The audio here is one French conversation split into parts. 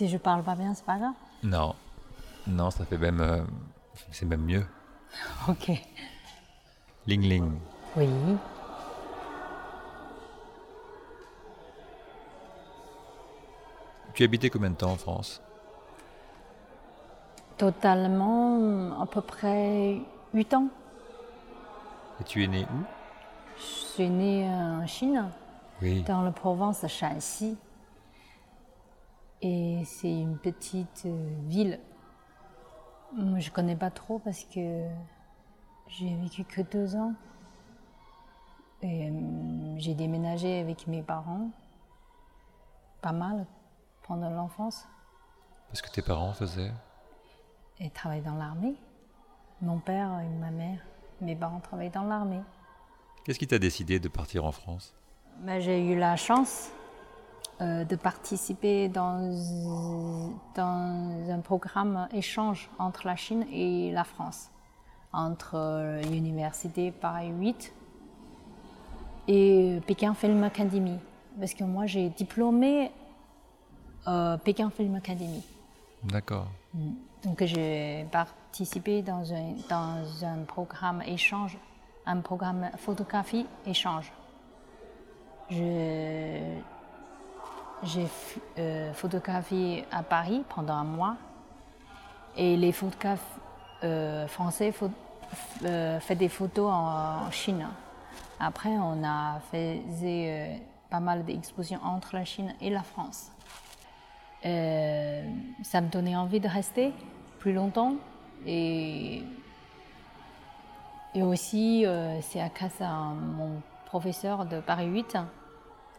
Si je parle pas bien, c'est pas grave. Non. Non, ça fait même. euh, c'est même mieux. Ok. Ling Ling. Oui. Tu habitais combien de temps en France? Totalement, à peu près 8 ans. Et tu es né où? Je suis née en Chine, Oui. dans la province de Shanxi. Et c'est une petite euh, ville. Moi, je connais pas trop parce que j'ai vécu que deux ans. Et euh, j'ai déménagé avec mes parents, pas mal, pendant l'enfance. Parce que tes parents faisaient? et travaillent dans l'armée. Mon père et ma mère, mes parents travaillent dans l'armée. Qu'est-ce qui t'a décidé de partir en France? Ben, J'ai eu la chance euh, de participer dans, dans un programme échange entre la Chine et la France, entre euh, l'université Paris 8 et Pékin Film Academy. Parce que moi, j'ai diplômé euh, Pékin Film Academy. D'accord. Donc j'ai participé dans un, dans un programme échange, un programme photographie échange. Je- J'ai euh, photographié à Paris pendant un mois et les photographes euh, français font euh, des photos en, Chine. Après, on a fait euh, pas mal d'expositions entre la Chine et la France. Ça me donnait envie de rester plus longtemps et, et aussi c'est à cause à mon professeur de Paris 8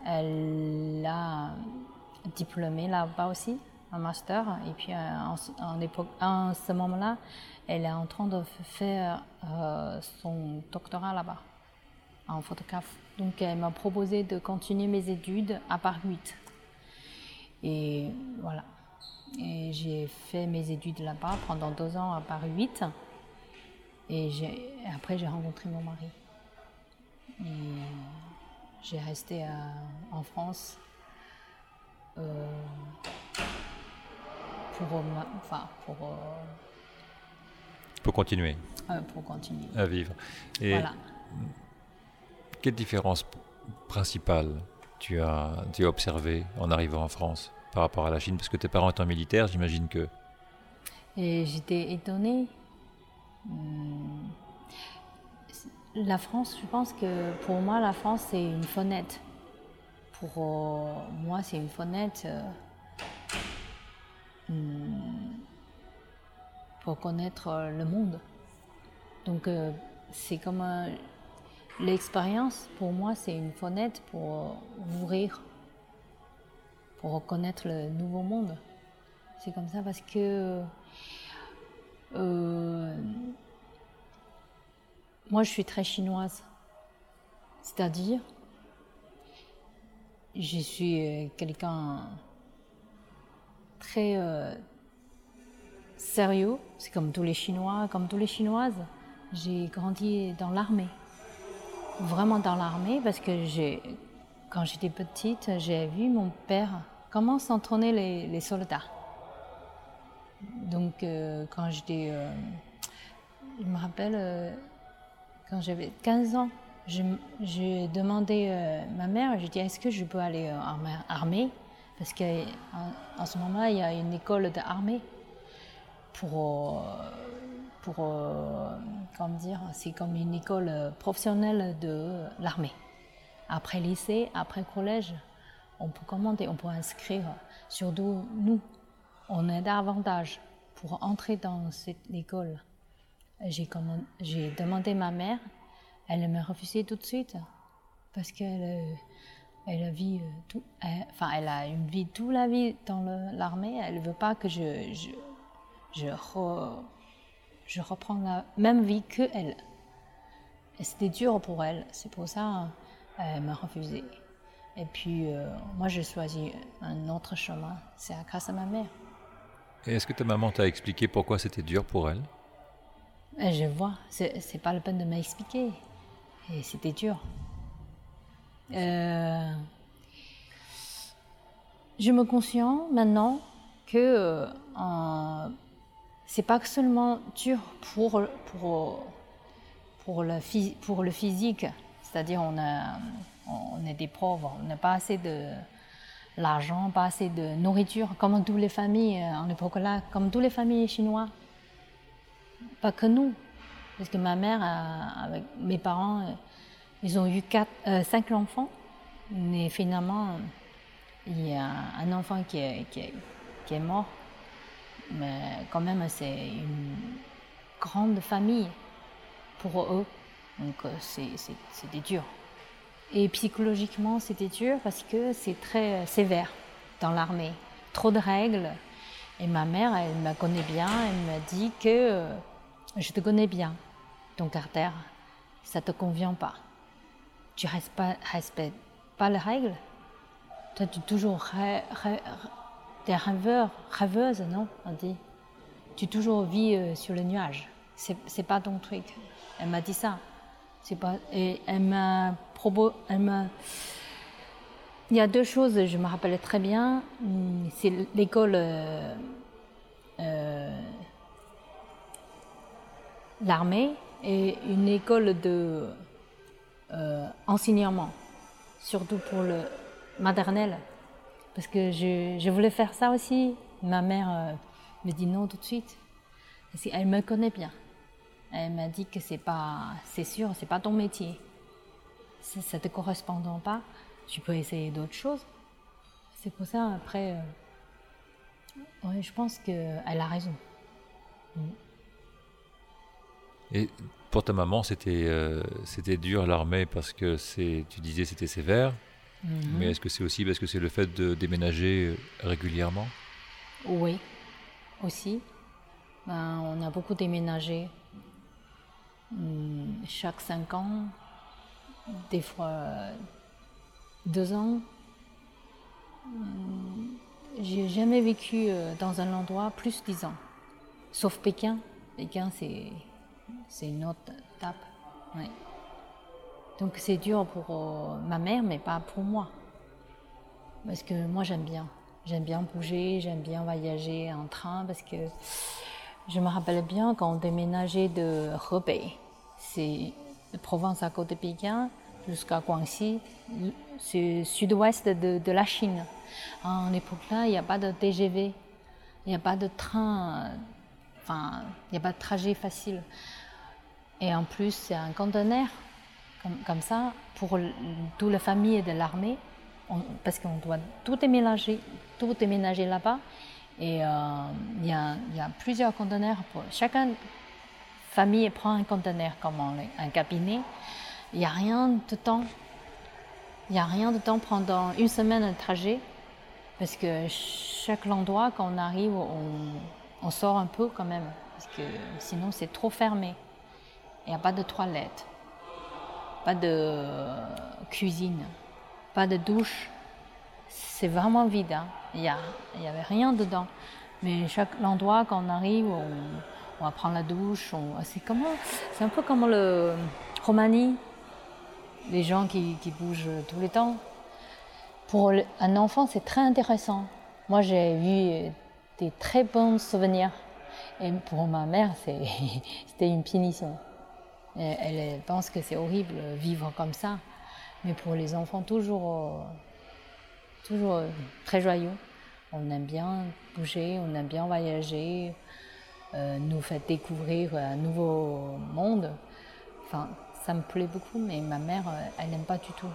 elle a diplômé là-bas aussi un master et puis euh, en, ce- moment-là elle est en train de faire euh, son doctorat là-bas en photographe donc elle m'a proposé de continuer mes études à Paris 8 et voilà. Et j'ai fait mes études là-bas pendant deux ans à Paris 8. Et j'ai- après, j'ai rencontré mon mari. Et j'ai resté à- en France euh, pour, euh, enfin, pour, euh, Pour continuer euh, pour continuer. à vivre. Et Voilà. quelle différence principale tu as, tu as observé en arrivant en France par rapport à la Chine? Parce que tes parents étant militaires, j'imagine que. Et j'étais étonnée. La France, je pense que pour moi, la France, c'est une fenêtre. Pour euh, moi, c'est une fenêtre euh, hmm, pour connaître euh, le monde. Donc, c'est comme l'expérience, pour moi, c'est une fenêtre pour ouvrir, pour connaître le nouveau monde. C'est comme ça parce que moi, je suis très chinoise. C'est-à-dire, je suis euh, quelqu'un très euh, sérieux. C'est comme tous les Chinois, comme tous les Chinoises. J'ai grandi dans l'armée. Vraiment dans l'armée parce que quand j'étais petite, j'ai vu mon père comment s'entraîner les, les soldats. Donc, euh, quand j'étais. je me rappelle, quand j'avais 15 ans, je, j'ai demandé euh, ma mère, j'ai dit est-ce que je peux aller euh, en ar- armée? Parce qu'en en ce moment, il y a une école d'armée pour. euh, pour euh, comment dire C'est comme une école euh, professionnelle de l'armée. Après lycée, après collège, on peut commander, on peut inscrire. Surtout nous, on a davantage pour entrer dans cette école. J'ai demandé à ma mère, elle m'a refusé tout de suite parce qu'elle euh, elle a vie, euh, tout, enfin elle a une vie toute la vie dans l'armée. Elle veut pas que je je, je, re- je reprends la même vie que elle. Et c'était dur pour elle, c'est pour ça elle m'a refusé. Et puis euh, moi j'ai choisi un autre chemin, c'est grâce à ma mère. Et est-ce que ta maman t'a expliqué pourquoi c'était dur pour elle? Je vois, c'est pas la peine de m'expliquer. Et c'était dur. Euh, je me conscient maintenant que c'est pas seulement dur pour, pour, pour, le, pour le physique, c'est-à-dire on, on est des pauvres, on n'a pas assez de l'argent, pas assez de nourriture, comme toutes les familles en époque là, comme toutes les familles chinoises. Pas que nous, parce que ma mère, avec mes parents, ils ont eu euh, cinq enfants, mais finalement, il y a un enfant qui est, qui est, mort. Mais quand même, c'est une grande famille pour eux. Donc euh, c'était dur. Et psychologiquement, c'était dur parce que c'est très sévère dans l'armée. Trop de règles. Et ma mère, elle me connaît bien, elle m'a dit que euh, je te connais bien, ton caractère, ça te convient pas. Tu ne respectes pas les règles tu es toujours des rêveur, rêveuse, non On dit. Tu toujours vis euh, sur le nuage. C'est, c'est pas ton truc. Elle m'a dit ça. Pas. Et elle m'a m'a. Il y a deux choses, je me rappelle très bien. Hmm, c'est l'école. Euh, euh, l'armée et une école de enseignement, surtout pour le maternelle. Parce que je, voulais faire ça aussi. Ma mère euh, me dit non tout de suite. Elle me connaît bien. Elle m'a dit que c'est pas, c'est sûr, c'est pas ton métier. Ça, ça te correspond pas. Tu peux essayer d'autres choses. C'est pour ça après. Euh, je pense qu'elle a raison. Mm. Et pour ta maman, c'était euh, c'était dur l'armée parce que c'est, tu disais, c'était sévère. Mhm. Mais est-ce que c'est aussi parce que c'est le fait de déménager euh, régulièrement? Oui, aussi. Ben, on a beaucoup déménagé. Hmm, chaque cinq ans, des fois deux ans. Hmm, j'ai jamais vécu euh, dans un endroit plus dix ans. Sauf Pékin. Pékin, c'est une autre étape. Donc c'est dur pour euh, ma mère, mais pas pour moi. Parce que moi j'aime bien. J'aime bien bouger, j'aime bien voyager en train parce que je me rappelle bien quand on déménageait de Hebei, c'est de Provence à côté de Pékin jusqu'à Guangxi, c'est sud-ouest de, la Chine. En l'époque-là, il n'y a pas de TGV, il n'y a pas de train, enfin, il n'y a pas de trajet facile. Et en plus, c'est un conteneur comme, ça pour toute la famille de l'armée, parce qu'on doit tout déménager, tout là-bas. Et euh, il y, a, plusieurs conteneurs. Pour, chacun famille prend un conteneur comme un cabinet. Il n'y a rien de temps. Il n'y a rien de temps pendant une semaine de trajet. Parce que chaque endroit, quand on arrive, on, on sort un peu quand même. Parce que sinon, c'est trop fermé. Il n'y a pas de toilette pas de cuisine, pas de douche. C'est vraiment vide. Hein. Il n'y avait rien dedans. Mais chaque endroit, quand on arrive, on, va prendre la douche. C'est c'est un peu comme le Romanie, les gens qui, bougent tous les temps. Pour un enfant, c'est très intéressant. Moi, j'ai eu des très bons souvenirs. Et pour ma mère, c'était une punition. Elle, pense que c'est horrible vivre comme ça. Mais pour les enfants, toujours, euh, toujours euh, très joyeux. On aime bien bouger, on aime bien voyager, euh, nous faire découvrir un nouveau monde. Enfin, ça me plaît beaucoup, mais ma mère, elle n'aime pas du tout.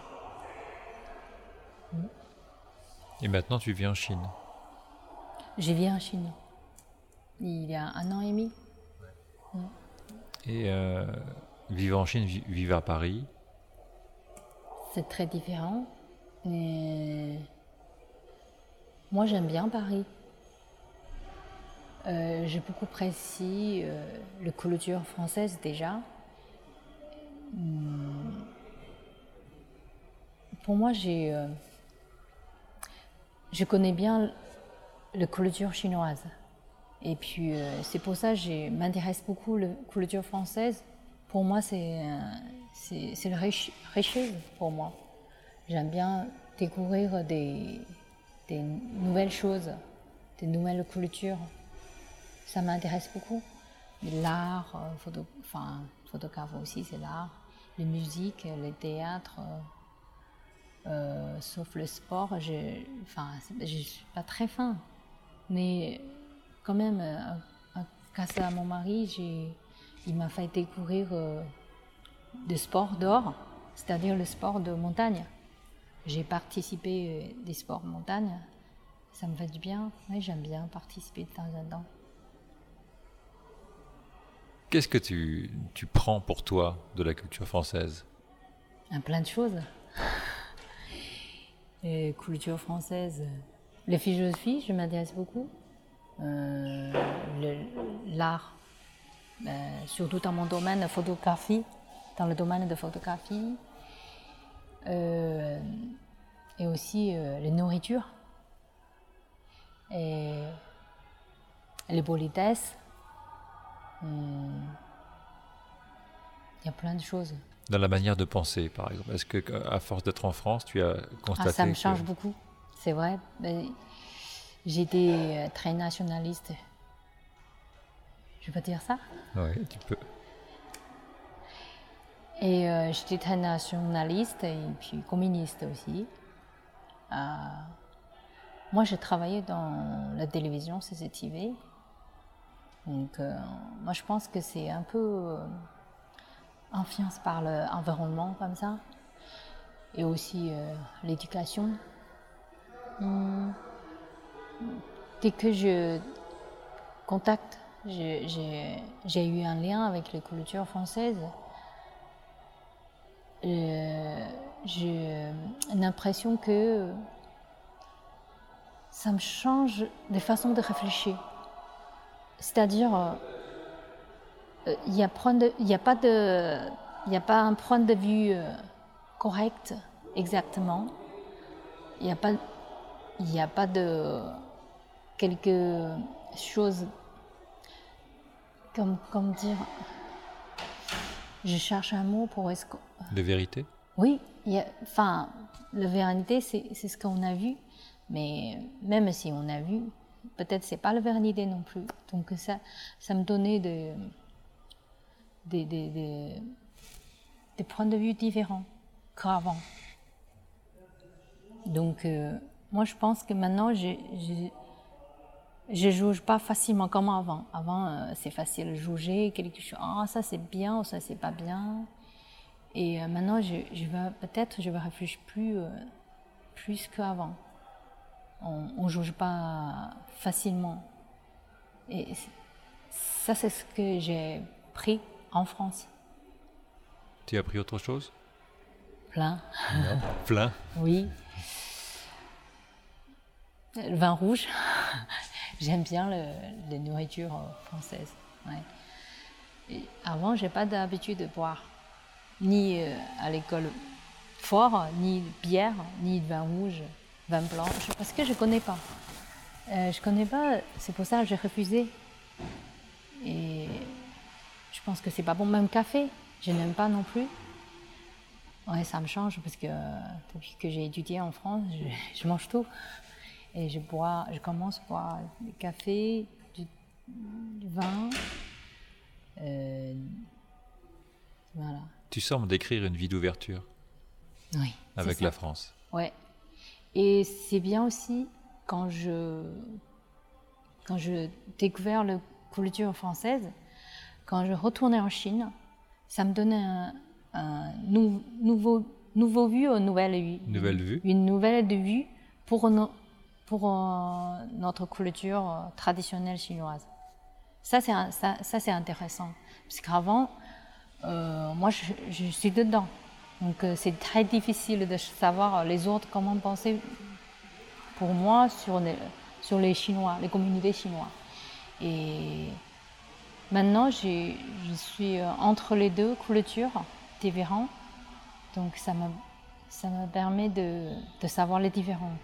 Et maintenant, tu vis en Chine? J'ai vis en Chine. Il y a un an et demi. Et Vivre en Chine, vivre à Paris C'est très différent. Moi, j'aime bien Paris. Euh, j'ai beaucoup apprécié euh, la culture française déjà. Hmm. Pour moi, euh, je connais bien la culture chinoise. Et puis, c'est pour ça que je m'intéresse beaucoup à la culture française pour moi, c'est c'est le richesse pour moi. J'aime bien découvrir des, des, nouvelles choses. de nouvelles cultures. Ça m'intéresse beaucoup. L'art, euh, photo, enfin, photographe aussi, c'est l'art. La musique, le théâtre, euh, sauf le sport, je ne suis pas très fin. Mais quand même, grâce à mon mari, il m'a fait découvrir euh, des sports d'or, c'est-à-dire le sport de montagne. J'ai participé euh, des sports montagne. Ça me fait du bien. Oui, j'aime bien participer de temps en temps. Qu'est-ce que tu, tu, prends pour toi de la culture française? Un plein de choses. Et culture française, les philosophies, je m'intéresse beaucoup. Euh, l'art, euh, surtout dans mon domaine de photographie, dans le domaine de photographie, euh, et aussi les nourritures, et les politesses. Il y a plein de choses. Dans la manière de penser, par exemple. Est-ce que, à force d'être en France, tu as constaté ah, Ça me change beaucoup, c'est vrai. J'étais euh, très nationaliste. Je peux dire ça? Oui, tu peux. Et euh, j'étais très nationaliste et puis communiste aussi. Euh, moi, j'ai travaillé dans la télévision CCTV. Donc, moi, je pense que c'est un peu influencé par l'environnement comme ça. Et aussi l'éducation. Hmm dès que je contacte, j'ai eu un lien avec les cultures françaises. Euh, j'ai l'impression que ça me change de façon de réfléchir. C'est-à-dire, il euh, n'y a, pas a pas un point de vue euh, correct exactement. Il n'y a pas, il a pas de quelque chose, comme, comme dire, je cherche un mot pour est-ce que... De vérité? Oui, enfin, la vérité, c'est ce qu'on a vu, mais même si on a vu, peut-être c'est pas la vérité non plus. Donc ça, ça me donnait des, des, des points de vue différents qu'avant. Donc, euh, moi, je pense que maintenant, je je juge pas facilement comme avant. Avant, euh, c'est facile de juger quelque chose. Ah, ça c'est bien ou ça c'est pas bien. Et euh, maintenant, je, je vais peut-être, je vais réfléchir plus, euh, plus qu'avant. On ne juge pas facilement. Et ça, c'est ce que j'ai pris en France. Tu as appris autre chose? Plein. plein Oui. Le vin rouge. J'aime bien le, les nourritures euh, françaises. Ouais. Et avant, j'ai pas d'habitude de boire, ni euh, à l'école fort, ni bière, ni vin rouge, vin blanc, parce que je connais pas. Euh, je connais pas, c'est pour ça que j'ai refusé. Et je pense que c'est pas bon, même café, je n'aime pas non plus. Ouais, ça me change parce que depuis que j'ai étudié en France, je mange tout. Et je bois, je commence à boire du café, du, vin. Euh, voilà. Tu sembles décrire une vie d'ouverture. Oui. Avec la France. Ouais. Et c'est bien aussi quand je quand je découvert la culture française, quand je retournais en Chine, ça me donnait un, nouveau nouveau vue, une nouvelle vue. Nouvelle vue. Une nouvelle vue pour nos pour euh, notre culture euh, traditionnelle chinoise. Ça, c'est intéressant. Parce qu'avant, euh, moi, je, suis dedans. Donc, c'est très difficile de savoir les autres comment penser pour moi sur les, Chinois, les communautés chinoises. Et maintenant, je suis entre les deux cultures différentes. Donc, ça me, ça me permet de, de savoir les différences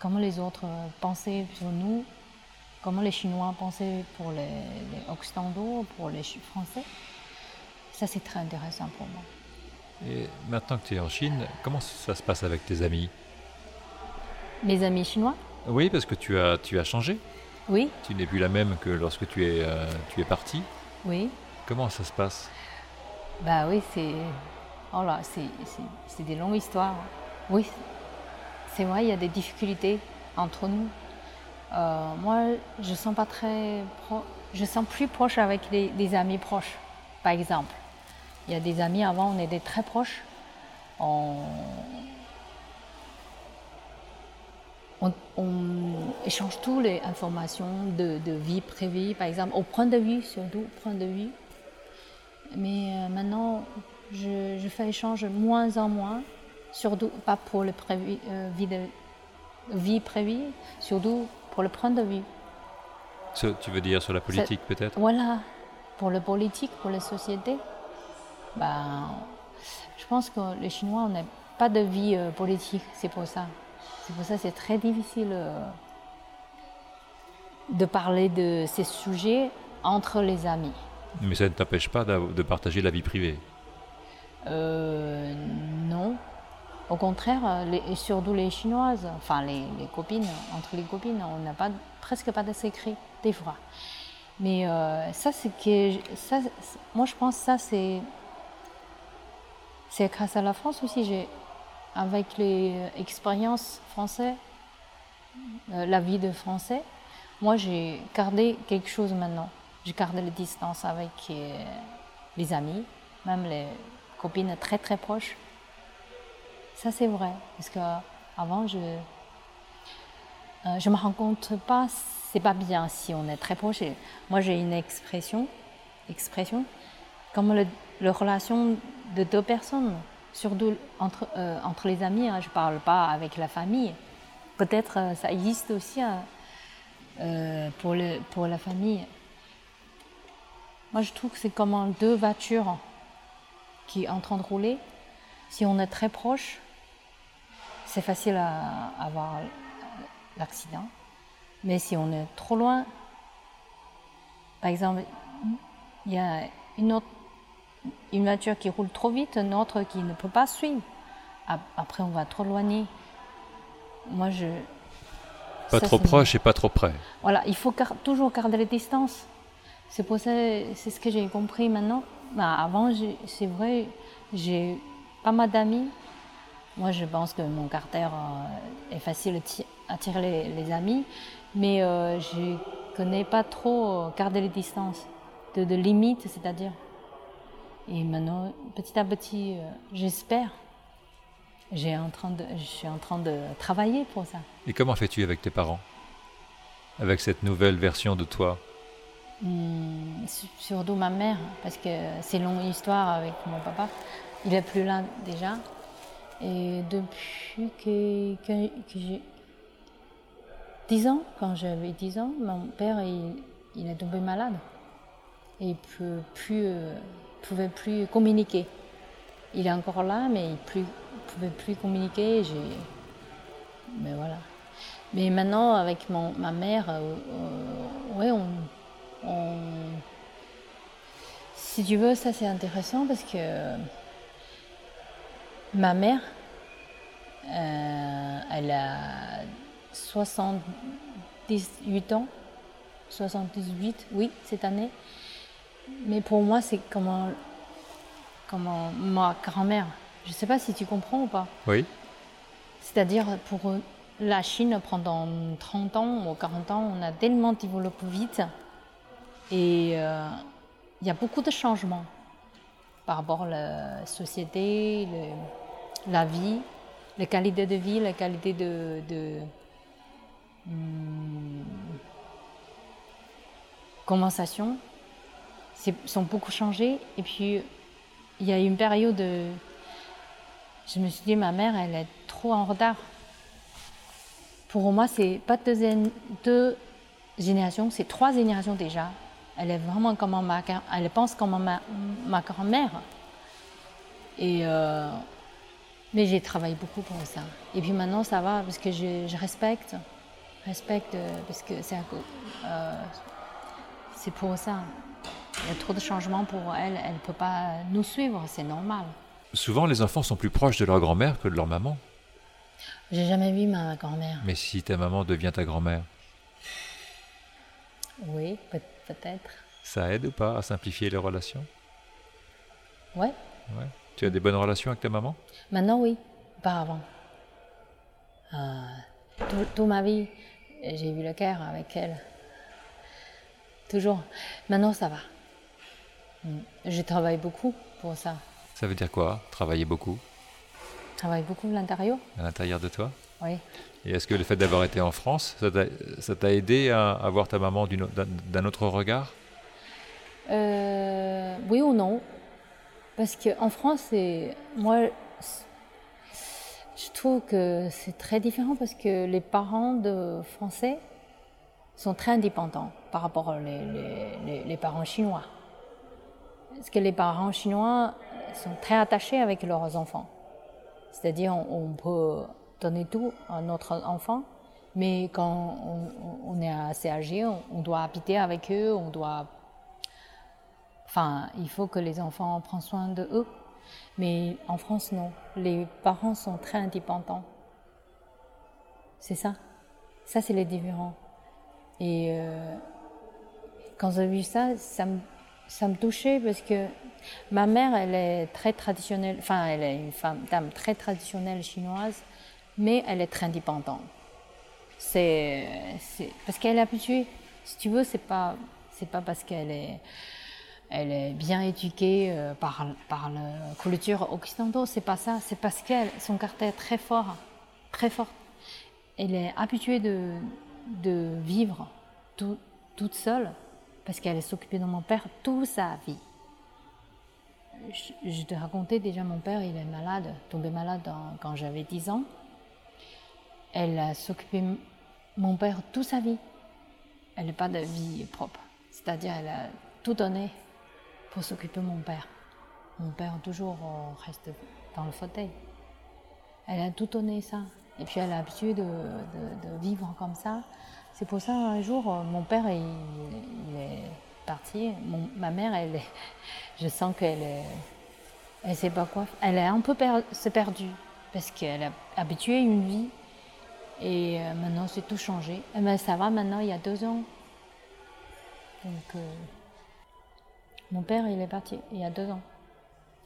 comment les autres euh, pensaient sur nous, comment les Chinois pensaient pour les, Occidentaux, pour les Français? Ça, c'est très intéressant pour moi. Et maintenant que tu es en Chine, comment ça se passe avec tes amis? Mes amis chinois? Oui, parce que tu as, tu as changé. Oui, Tu n'es plus la même que lorsque tu es, euh, tu es parti. oui. Comment ça se passe? Bah oui, c'est. Oh là, c'est des longues histoires. Oui, c'est vrai, il y a des difficultés entre nous. Euh, moi, je sens pas très. Pro... Je sens plus proche avec les, amis proches, par exemple. Il y a des amis avant, on était très proches. On, on, échange toutes les informations de, vie privée, par exemple, au point de vue, surtout point de vue. Mais euh, maintenant, je, je fais échange moins en moins, surtout pas pour le prévu, euh, vie, de, vie privée, surtout pour le point de vue. Ce- Tu veux dire sur la politique peut-être? Voilà, pour le politique, pour la société, ben, je pense que les Chinois, on n'a pas de vie euh, politique, c'est pour ça. C'est pour ça que c'est très difficile euh, de parler de ces sujets entre les amis. Mais ça ne t'empêche pas de partager la vie privée? Euh, non. Au contraire, euh, les, surtout les Chinoises, enfin les, copines, entre les copines, on n'a pas, presque pas de secret, des fois. Mais euh, ça, c'est que. Ça, moi, je pense que ça, c'est. C'est grâce à la France aussi. J'ai, avec les expériences françaises, euh, la vie de français, moi, j'ai gardé quelque chose maintenant. J'ai gardé la distance avec les amis, même les copines très très proches. Ça, c'est vrai. Parce que avant, je euh, je me rends compte pas, c'est pas bien si on est très proche. Moi, j'ai une expression, expression, comme le, relation de deux personnes, surtout entre, euh, entre les amis. hein, je parle pas avec la famille. Peut-être euh, ça existe aussi hein, pour, le, pour la famille. Moi, je trouve que c'est comme deux voitures qui sont en train de rouler. Si on est très proche, c'est facile à avoir l'accident. Mais si on est trop loin, par exemple, il y a une autre une voiture qui roule trop vite, une autre qui ne peut pas suivre. Ap- Après, on va trop éloigner. Moi, je. Pas ça, trop proche et pas trop près. Voilà, il faut gar- toujours garder les distances. C'est pour ça, c'est ce que j'ai compris maintenant. Bah, avant, c'est vrai, j'ai pas mal d'amis. Moi, je pense que mon caractère euh, est facile à ti- attirer les, les amis, mais euh, je ne connais pas trop euh, garder les distances, de, de limites, c'est-à-dire. Et maintenant, petit à petit, euh, j'espère. J'ai en train de, je suis en train de travailler pour ça. Et comment fais-tu avec tes parents? Avec cette nouvelle version de toi? Hmm, su- surtout ma mère, parce que c'est une longue histoire avec mon papa. Il est plus là déjà. Et depuis que, que, j'ai 10 ans, quand j'avais 10 ans, mon père il, il est tombé malade. Et il ne euh, pouvait plus communiquer. Il est encore là, mais il ne pouvait plus communiquer. Mais voilà. Mais maintenant, avec mon, ma mère, euh, euh, ouais, on- Si tu veux, ça c'est intéressant parce que ma mère, euh, elle a 78 ans, 78, oui, cette année. Mais pour moi, c'est comme, un- comme un- ma grand-mère. Je ne sais pas si tu comprends ou pas. Oui C'est-à-dire, pour la Chine, pendant 30 ans ou 40 ans, on a tellement développé vite. Et euh, il y a beaucoup de changements par rapport à la société, le- la vie, la qualité de vie, la qualité de. hum, conversation. Sont beaucoup changés. Et puis, il y a eu une période. de- je me suis dit, ma mère, elle est trop en retard. Pour moi, c'est pas deux, gén- deux générations, c'est trois générations déjà. Elle est vraiment comme ma, elle pense comme ma, ma grand-mère. Et euh, mais j'ai travaillé beaucoup pour ça. Et puis maintenant, ça va parce que je, je respecte, respecte euh, parce que c'est euh, c'est pour ça. Il y a trop de changements pour elle, elle ne peut pas nous suivre, c'est normal. Souvent, les enfants sont plus proches de leur grand-mère que de leur maman. J'ai jamais vu ma grand-mère. Mais si ta maman devient ta grand-mère, Oui, peut-être. Ça aide ou pas à simplifier les relations? Ouais. ouais. Tu as des bonnes relations avec ta maman? Maintenant, oui. Auparavant. Euh, toute ma vie, j'ai vu le cœur avec elle. Toujours. Maintenant, ça va. Mm. Je travaille beaucoup pour ça. Ça veut dire quoi Travailler beaucoup? Travaille beaucoup à l'intérieur. À l'intérieur de toi? Oui. Et est-ce que le fait d'avoir été en France, ça t'a aidé à, à voir ta maman d'un autre regard? Euh, Oui ou non Parce qu'en France, moi, je trouve que c'est très différent parce que les parents Français sont très indépendants par rapport aux parents chinois. Parce que les parents chinois sont très attachés avec leurs enfants. C'est-à-dire, on, peut donner tout à notre enfant, mais quand on, est assez âgé, on, doit habiter avec eux, on doit. Enfin, il faut que les enfants prennent soin de eux. Mais en France, non. Les parents sont très indépendants. C'est ça. Ça, c'est les différents. Et euh, quand j'ai vu ça, ça me, ça touchait parce que ma mère, elle est très traditionnelle, enfin, elle est une femme, dame très traditionnelle chinoise, mais elle est très indépendante. C'est, parce qu'elle est habituée. Si tu veux, c'est pas, c'est pas parce qu'elle est, elle est bien éduquée euh, par, par la culture occidentale, c'est pas ça. C'est parce qu'elle, son caractère est très fort, très fort. Elle est habituée de, de vivre toute seule parce qu'elle est occupée de mon père toute sa vie. Je, te racontais déjà, mon père, il est malade, tombé malade quand j'avais 10 ans. Elle de mon père toute sa vie. Elle n'a pas de vie propre. C'est-à-dire, elle a tout donné pour s'occuper de mon père. Mon père toujours euh, reste dans le fauteuil. Elle a tout donné ça. Et puis elle a l'habitude de, vivre comme ça. C'est pour ça un jour, euh, mon père est parti. ma mère, elle je sens qu'elle elle sait pas quoi. Elle est un peu perdue parce qu'elle a habitué une vie et euh, maintenant c'est tout changé. Et eh ben, ça va maintenant, il y a deux ans. Donc mon père, il est parti il y a deux ans.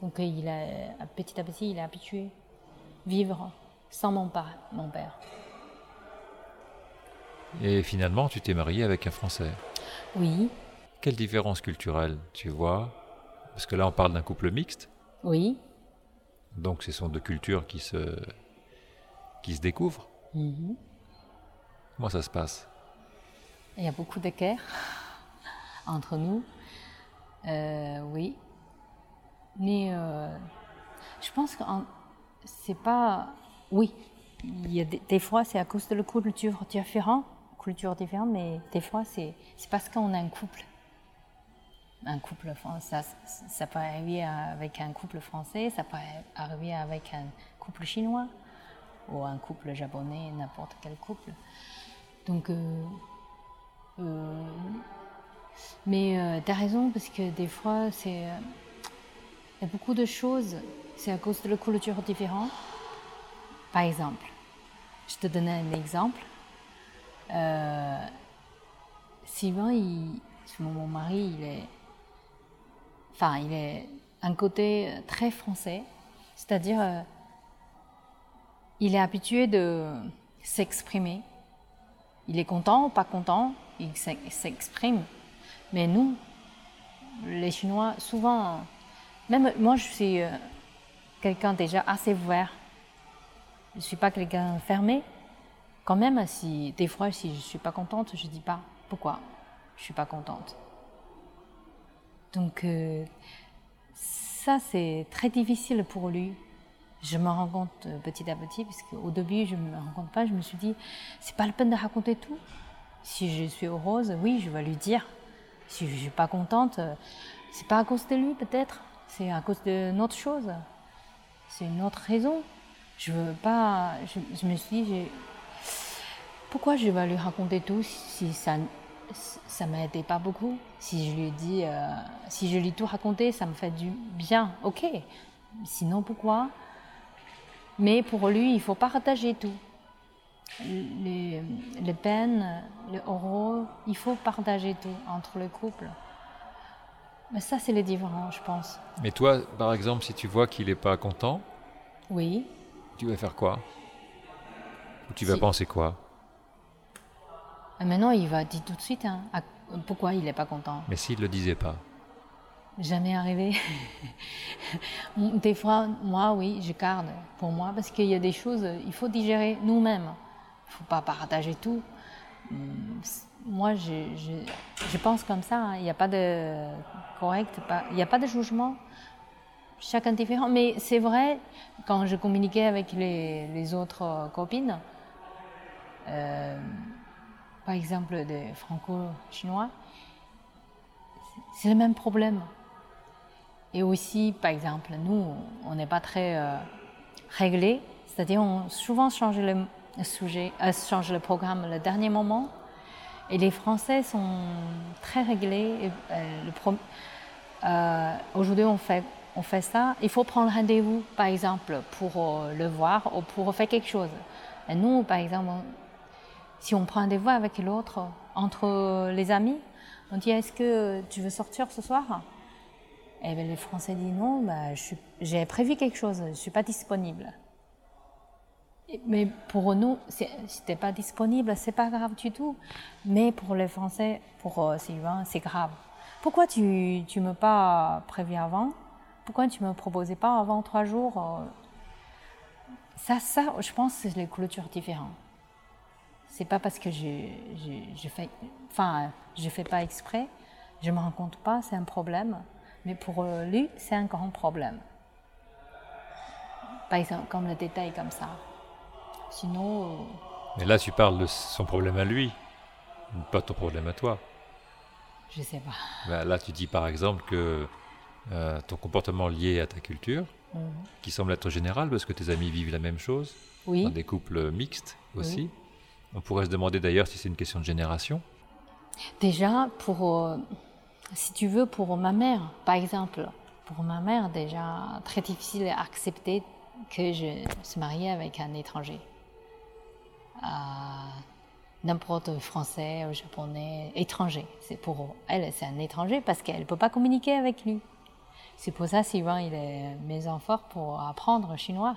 Donc il a petit à petit, il est habitué vivre sans mon père. Mon père. Et finalement, tu t'es mariée avec un Français. Oui. Quelle différence culturelle tu vois? Parce que là, on parle d'un couple mixte. Oui. Donc, ce sont deux cultures qui se, qui se découvrent. Mhm. Comment ça se passe? Il y a beaucoup d'équerres entre nous. Euh, oui. Mais euh, je pense que c'est pas. Oui, il y a des, fois c'est à cause de la culture différente culture différente, mais des fois, c'est parce qu'on a un couple. Un couple français, ça, ça peut arriver avec un couple français, ça peut arriver avec un couple chinois ou un couple japonais, n'importe quel couple. Donc, euh, euh, mais euh, tu as raison, parce que des fois, c'est. Il y a beaucoup de choses, c'est à cause de la culture différente. Par exemple, je te donne un exemple. Euh, Sylvain, mon mari, il est, enfin, il est un côté très français, c'est-à-dire, euh, il est habitué de s'exprimer. Il est content ou pas content, il s'exprime. Mais nous, les Chinois, souvent, même moi, je suis euh, quelqu'un déjà assez ouvert. Je ne suis pas quelqu'un fermé, quand même, si des fois, si je suis pas contente, je dis pas pourquoi je suis pas contente. Donc euh, ça, c'est très difficile pour lui. Je me rends compte euh, petit à petit, parce qu'au début, je me rends compte pas. Je me suis dit, c'est pas la peine de raconter tout. Si je suis heureuse, oui, je vais lui dire. Si je suis pas contente, euh, c'est pas à cause de lui peut-être, c'est à cause d'une autre chose. C'est une autre raison. Je veux pas. Je, me suis dit, pourquoi je vais lui raconter tout si ça ça m'aidait pas beaucoup? Si je lui dis, euh, si je lui tout raconter, ça me fait du bien, ok. Sinon, pourquoi? Mais pour lui, il faut partager tout. Les, les peines, les horreurs, il faut partager tout entre le couple. Mais ça, c'est les différents, je pense. Mais toi, par exemple, si tu vois qu'il n'est pas content, Oui. tu vas faire quoi? Ou tu vas Si- penser quoi? Et maintenant, il va dire tout de suite hein, à- pourquoi il n'est pas content. Mais s'il ne le disait pas Jamais arrivé. des fois, moi, oui, je garde pour moi parce qu'il y a des choses, il faut digérer nous-mêmes. Faut pas partager tout. Hum, Moi, je, je, pense comme ça. hein. Il n'y a pas de correct, il n'y a pas de jugement. Chacun différent. Mais c'est vrai, quand je communiquais avec les, les autres copines, euh, par exemple des franco-chinois, c'est le même problème. Et aussi, par exemple, nous, on n'est pas très euh, réglé, c'est-à-dire on souvent change le sujet, euh, change le programme le dernier moment. Et les Français sont très réglés. Euh, euh, Aujourd'hui, on fait, on fait ça. Il faut prendre rendez-vous, par exemple, pour le voir ou pour faire quelque chose. Nous, par exemple, si on prend rendez-vous avec l'autre, entre les amis, on dit est-ce que tu veux sortir ce soir? Et bien les Français disent non, bah, j'ai prévu quelque chose, je ne suis pas disponible. Mais pour nous, n'es pas disponible, c'est pas grave du tout. Mais pour les Français, pour euh, Sylvain, c'est grave. Pourquoi tu ne m'as pas prévu avant? Pourquoi tu me proposais pas avant trois jours euh? Ça, ça, je pense, c'est les cultures différentes. C'est pas parce que je, je, je fais, enfin, je fais pas exprès, je me rends compte pas, c'est un problème. Mais pour euh, lui, c'est un grand problème. Par exemple, comme le détail comme ça. Sinon, euh, Mais là, tu parles de son problème à lui, pas ton problème à toi. je sais pas. Ben, là, tu dis par exemple que euh, ton comportement lié à ta culture, Mhm. qui semble être général parce que tes amis vivent la même chose, dans des couples mixtes aussi. On pourrait se demander d'ailleurs si c'est une question de génération. déjà pour, euh, si tu veux, pour ma mère, par exemple, pour ma mère, déjà très difficile à accepter que je se marie avec un étranger. Euh, n'importe français japonais, étranger. C'est pour elle, c'est un étranger parce qu'elle ne peut pas communiquer avec lui. C'est pour ça Sylvain, il est maison fort pour apprendre chinois.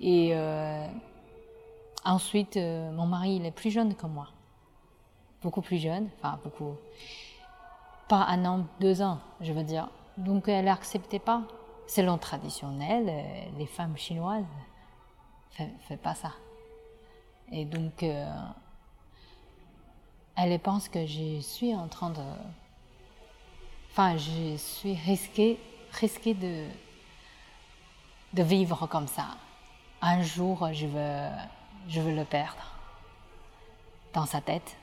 Et euh, ensuite, euh, mon mari, il est plus jeune que moi. Beaucoup plus jeune, enfin beaucoup. Pas un an, deux ans, je veux dire. Donc elle n'acceptait pas. Selon traditionnel, euh, les femmes chinoises ne font pas ça. Et donc, euh, elle pense que je suis en train de. Enfin, je suis risquée, de, de vivre comme ça. Un jour, je veux, je veux le perdre dans sa tête.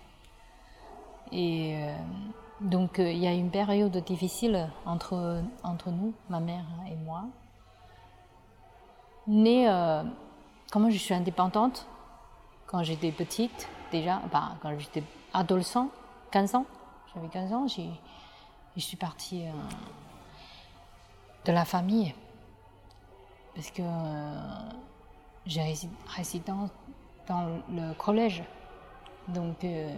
Et euh, donc, euh, il y a une période difficile entre, entre nous, ma mère et moi. Mais euh, comme je suis indépendante, quand j'étais petite, déjà, enfin, quand j'étais adolescent, 15 ans, j'avais 15 ans, je suis partie euh, de la famille. Parce que euh, j'ai rési- résidé dans, le collège. Donc, euh,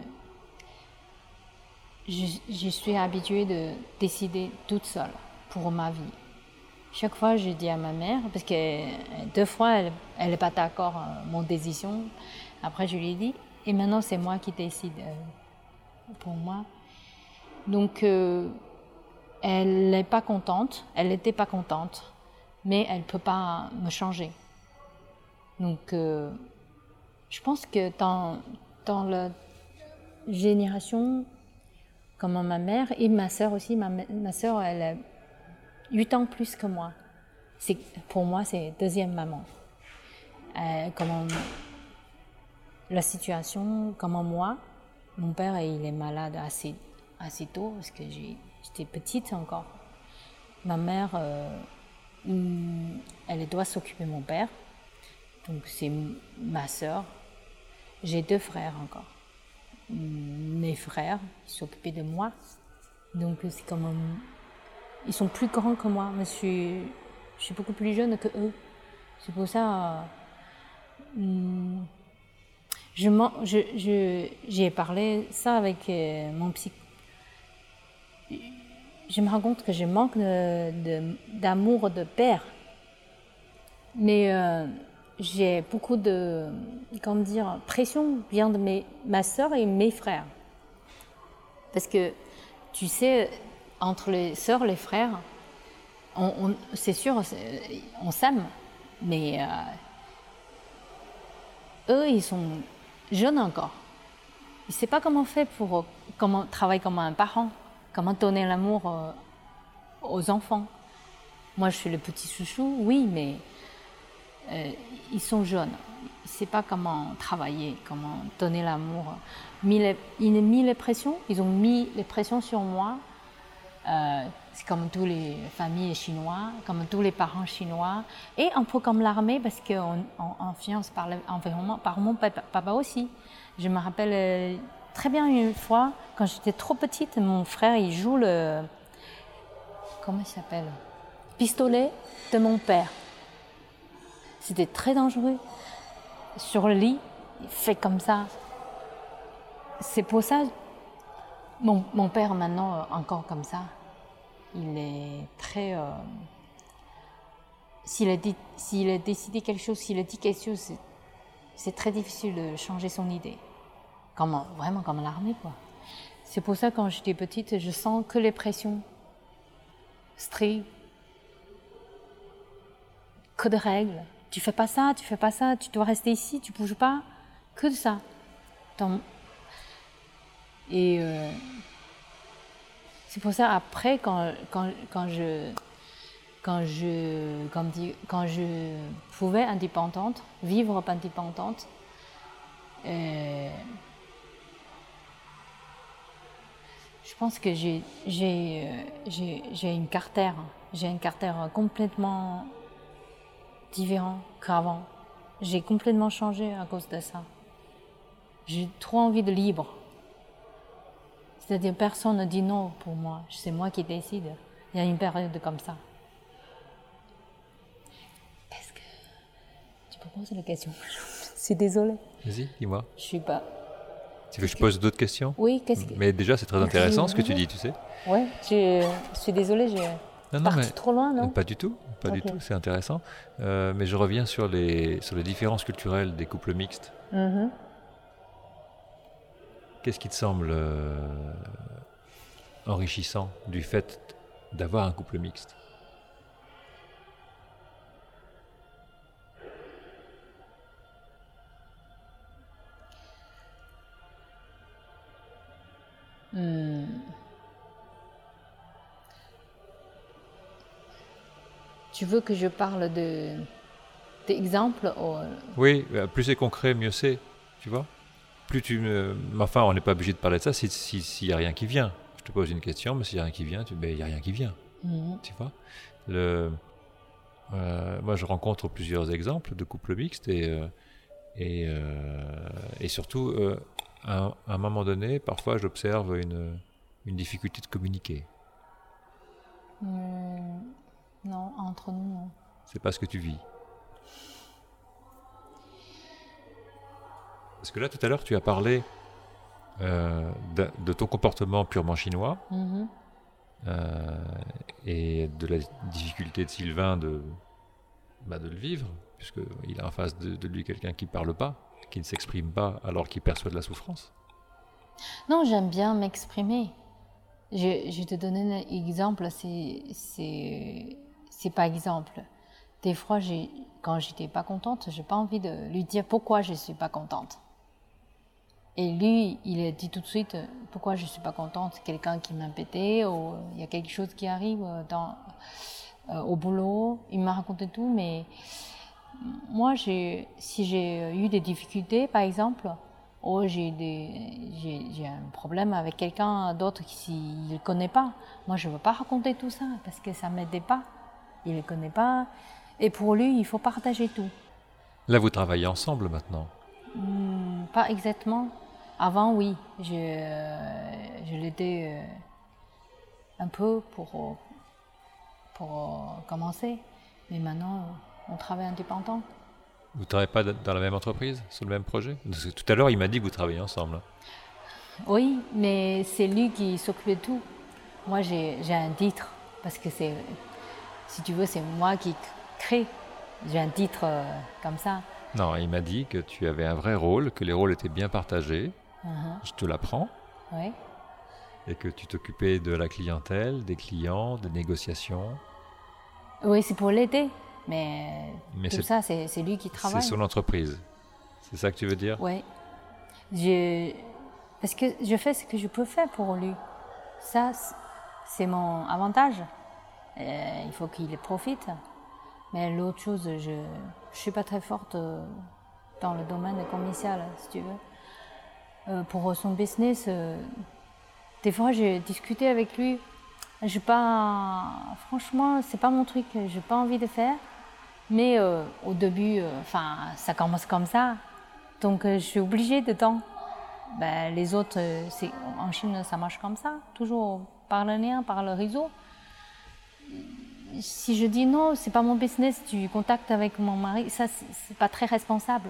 je, suis habituée de décider toute seule pour ma vie. Chaque fois, je dis à ma mère, parce que deux fois, elle n'est pas d'accord mon décision. Après, je lui ai dit, et maintenant, c'est moi qui décide euh, pour moi. Donc, euh, elle n'est pas contente, elle n'était pas contente, mais elle ne peut pas me changer. Donc, euh, je pense que dans, dans la génération, comme ma mère et ma sœur aussi, ma, ma sœur, elle a 8 ans plus que moi. Pour moi, c'est deuxième maman. Euh, la situation, comment moi, mon père, il est malade assez, assez tôt parce que j'étais petite encore. Ma mère, euh, hum, elle doit s'occuper de mon père. Donc c'est ma sœur. J'ai deux frères encore. Hum, Mes frères s'occupaient de moi. Donc c'est comme ils sont plus grands que moi, je suis, beaucoup plus jeune que eux. C'est pour ça, euh, hum, je, je, parlé ça avec euh, mon psy. Je me rends compte que je manque d'amour de, père. Mais euh, j'ai beaucoup de, comment dire, pression vient de mes, ma soeur et mes frères. Parce que, tu sais, entre les sœurs, les frères, c'est sûr, on s'aime, mais euh, eux, ils sont jeunes encore. Ils ne savent pas comment faire pour comment travailler comme un parent, comment donner l'amour euh, aux enfants. Moi, je suis le petit chouchou, oui, mais euh, ils sont jeunes. Ils ne savent pas comment travailler, comment donner l'amour. Ils ont mis les pressions, ils ont mis les pressions sur moi euh, c'est comme tous les familles chinois, comme tous les parents chinois, et un peu comme l'armée parce qu'on on, influence par l'environnement, par mon papa, aussi. Je me rappelle euh, très bien une fois, quand j'étais trop petite, mon frère il joue le. Comment il s'appelle? Pistolet de mon père. C'était très dangereux. Sur le lit, il fait comme ça. C'est pour ça, mon, mon père maintenant, euh, encore comme ça il est très. Euh, s'il, a décidé quelque chose, s'il a dit quelque chose, c'est, très difficile de changer son idée. Comme, vraiment comme l'armée, quoi. C'est pour ça, quand j'étais petite, je sens que les pressions strictes, que de règles. Tu fais pas ça, tu fais pas ça, tu dois rester ici, tu bouges pas. Que de ça. Et euh, c'est pour ça, après, quand, je, quand je, pouvais indépendante, vivre indépendante, euh, je pense que j'ai, j'ai, une carter, j'ai une carter complètement différente qu'avant. J'ai complètement changé à cause de ça. J'ai trop envie de libre. C'est-à-dire, personne ne dit non pour moi. C'est moi qui décide. Il y a une période comme ça. Est-ce que tu peux poser la question Je suis désolée. Vas-y, dis-moi. Je suis pas. Tu veux que je pose d'autres questions? Oui, qu'est-ce que... Mais déjà, c'est très intéressant ce que tu dis, tu sais. Oui, je, suis désolée, j'ai non, non, mais trop loin, non? Pas du tout, pas du tout, c'est intéressant. Euh, mais je reviens sur les, sur les différences culturelles des couples mixtes. Mm-hmm. Qu'est-ce qui te semble euh, enrichissant du fait d'avoir un couple mixte? Hmm. Tu veux que je parle de d'exemples Oui, euh, plus c'est concret, mieux c'est, tu vois? Plus tu me... Enfin, on n'est pas obligé de parler de ça s'il n'y a rien qui vient. Je te pose une question, mais s'il n'y a rien qui vient, ben, il n'y a rien qui vient. Mhm. Tu vois? Le, euh, Moi, je rencontre plusieurs exemples de couples mixtes et, euh, et, euh, et, surtout, à, un moment donné, parfois, j'observe une, une difficulté de communiquer. non, entre nous, non. C'est pas ce que tu vis. Parce que là, tout à l'heure, tu as parlé euh, de, ton comportement purement chinois mm-hmm. euh, et de la difficulté de Sylvain de, bah, de le vivre, puisqu'il a en face de, lui quelqu'un qui ne parle pas, qui ne s'exprime pas alors qu'il perçoit de la souffrance. Non, j'aime bien m'exprimer. Je, je, te donne un exemple, c'est pas exemple. Des fois, quand j'étais pas contente, j'ai pas envie de lui dire pourquoi je suis pas contente. Et lui, il a dit tout de suite euh, pourquoi je ne suis pas contente? C'est quelqu'un qui m'a pété, ou il y a quelque chose qui arrive euh, euh, au boulot. Il m'a raconté tout, mais moi, si j'ai eu des difficultés, par exemple, ou j'ai un problème avec quelqu'un d'autre qui ne le connaît pas, moi, je ne veux pas raconter tout ça parce que ça ne m'aidait pas. Il ne connaît pas. Et pour lui, il faut partager tout. Là, vous travaillez ensemble maintenant hmm, Pas exactement. Avant, oui, je, je l'étais euh, un peu pour, pour commencer, mais maintenant, on travaille indépendant. Vous ne travaillez pas dans la même entreprise, sur le même projet? Parce que Tout à l'heure, il m'a dit que vous travaillez ensemble. Oui, mais c'est lui qui s'occupe de tout. Moi, j'ai un titre, parce que c'est, si tu veux, c'est moi qui crée. J'ai un titre euh, comme ça. Non, il m'a dit que tu avais un vrai rôle, que les rôles étaient bien partagés. Uh-huh. Je te l'apprends. Oui. Et que tu t'occupais de la clientèle, des clients, des négociations. Oui, c'est pour l'aider. Mais, Mais tout c'est- ça, c'est c'est lui qui C'est travaille. son entreprise. C'est ça que tu veux dire? Oui. Je... Parce que je fais ce que je peux faire pour lui. Ça, c'est mon avantage. Euh, il faut qu'il profite. Mais l'autre chose, je ne suis pas très forte euh, dans le domaine commercial, si tu veux. Euh, pour son business, euh, des fois, j'ai discuté avec lui. J'ai pas, franchement, c'est pas mon truc. J'ai pas envie de faire. Mais au début, ça commence comme ça. Donc, je suis obligée de temps. Ben, les autres, en Chine, ça marche comme ça. Toujours par le lien, par le réseau. Si je dis non, c'est pas mon business, tu contactes avec mon mari, ça, c'est, pas très responsable.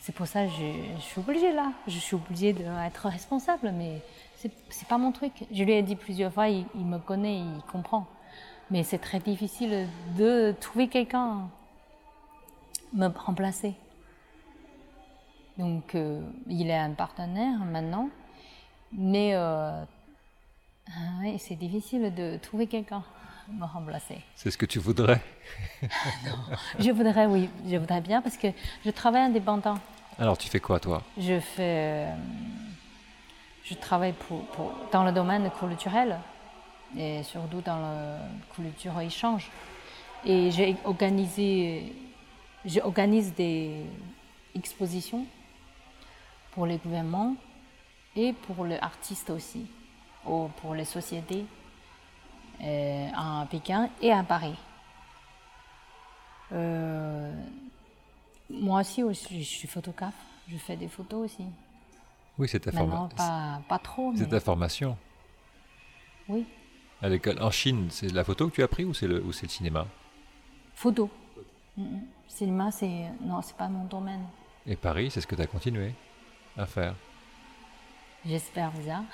C'est pour ça que je, suis obligée là. Je suis obligée d'être responsable, mais c'est, pas mon truc. Je lui ai dit plusieurs fois, il, me connaît, il comprend. Mais c'est très difficile de trouver quelqu'un me remplacer. Donc, euh, il est un partenaire maintenant, mais euh, ah c'est difficile de trouver quelqu'un me remplacer. C'est ce que tu voudrais Je voudrais, oui, je voudrais bien parce que je travaille indépendant. Alors, tu fais quoi, toi? Je fais, euh, je travaille pour, pour- dans le domaine culturel et surtout dans le culture échange. Et j'ai organisé, j'organise des expositions pour les gouvernements et pour les artistes aussi, ou pour les sociétés euh, à Pékin et à Paris. Euh, moi aussi, je suis photographe. Je fais des photos aussi. Oui, c'est ta, Maintenant, forma- pas, pas trop, c'est mais ta formation. oui. À l'école, en Chine, c'est la photo que tu as pris ou c'est le, ou c'est le cinéma? Photo. Mm, mm. Cinéma, c'est non, c'est pas mon domaine. Et Paris, c'est ce que tu as continué à faire? J'espère bien.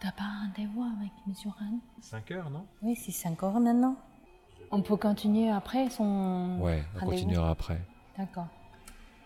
T'as pas un rendez-vous avec M. Han 5 heures, non? Oui, c'est 5 heures maintenant. On peut continuer après son Ouais, on continuera après. D'accord.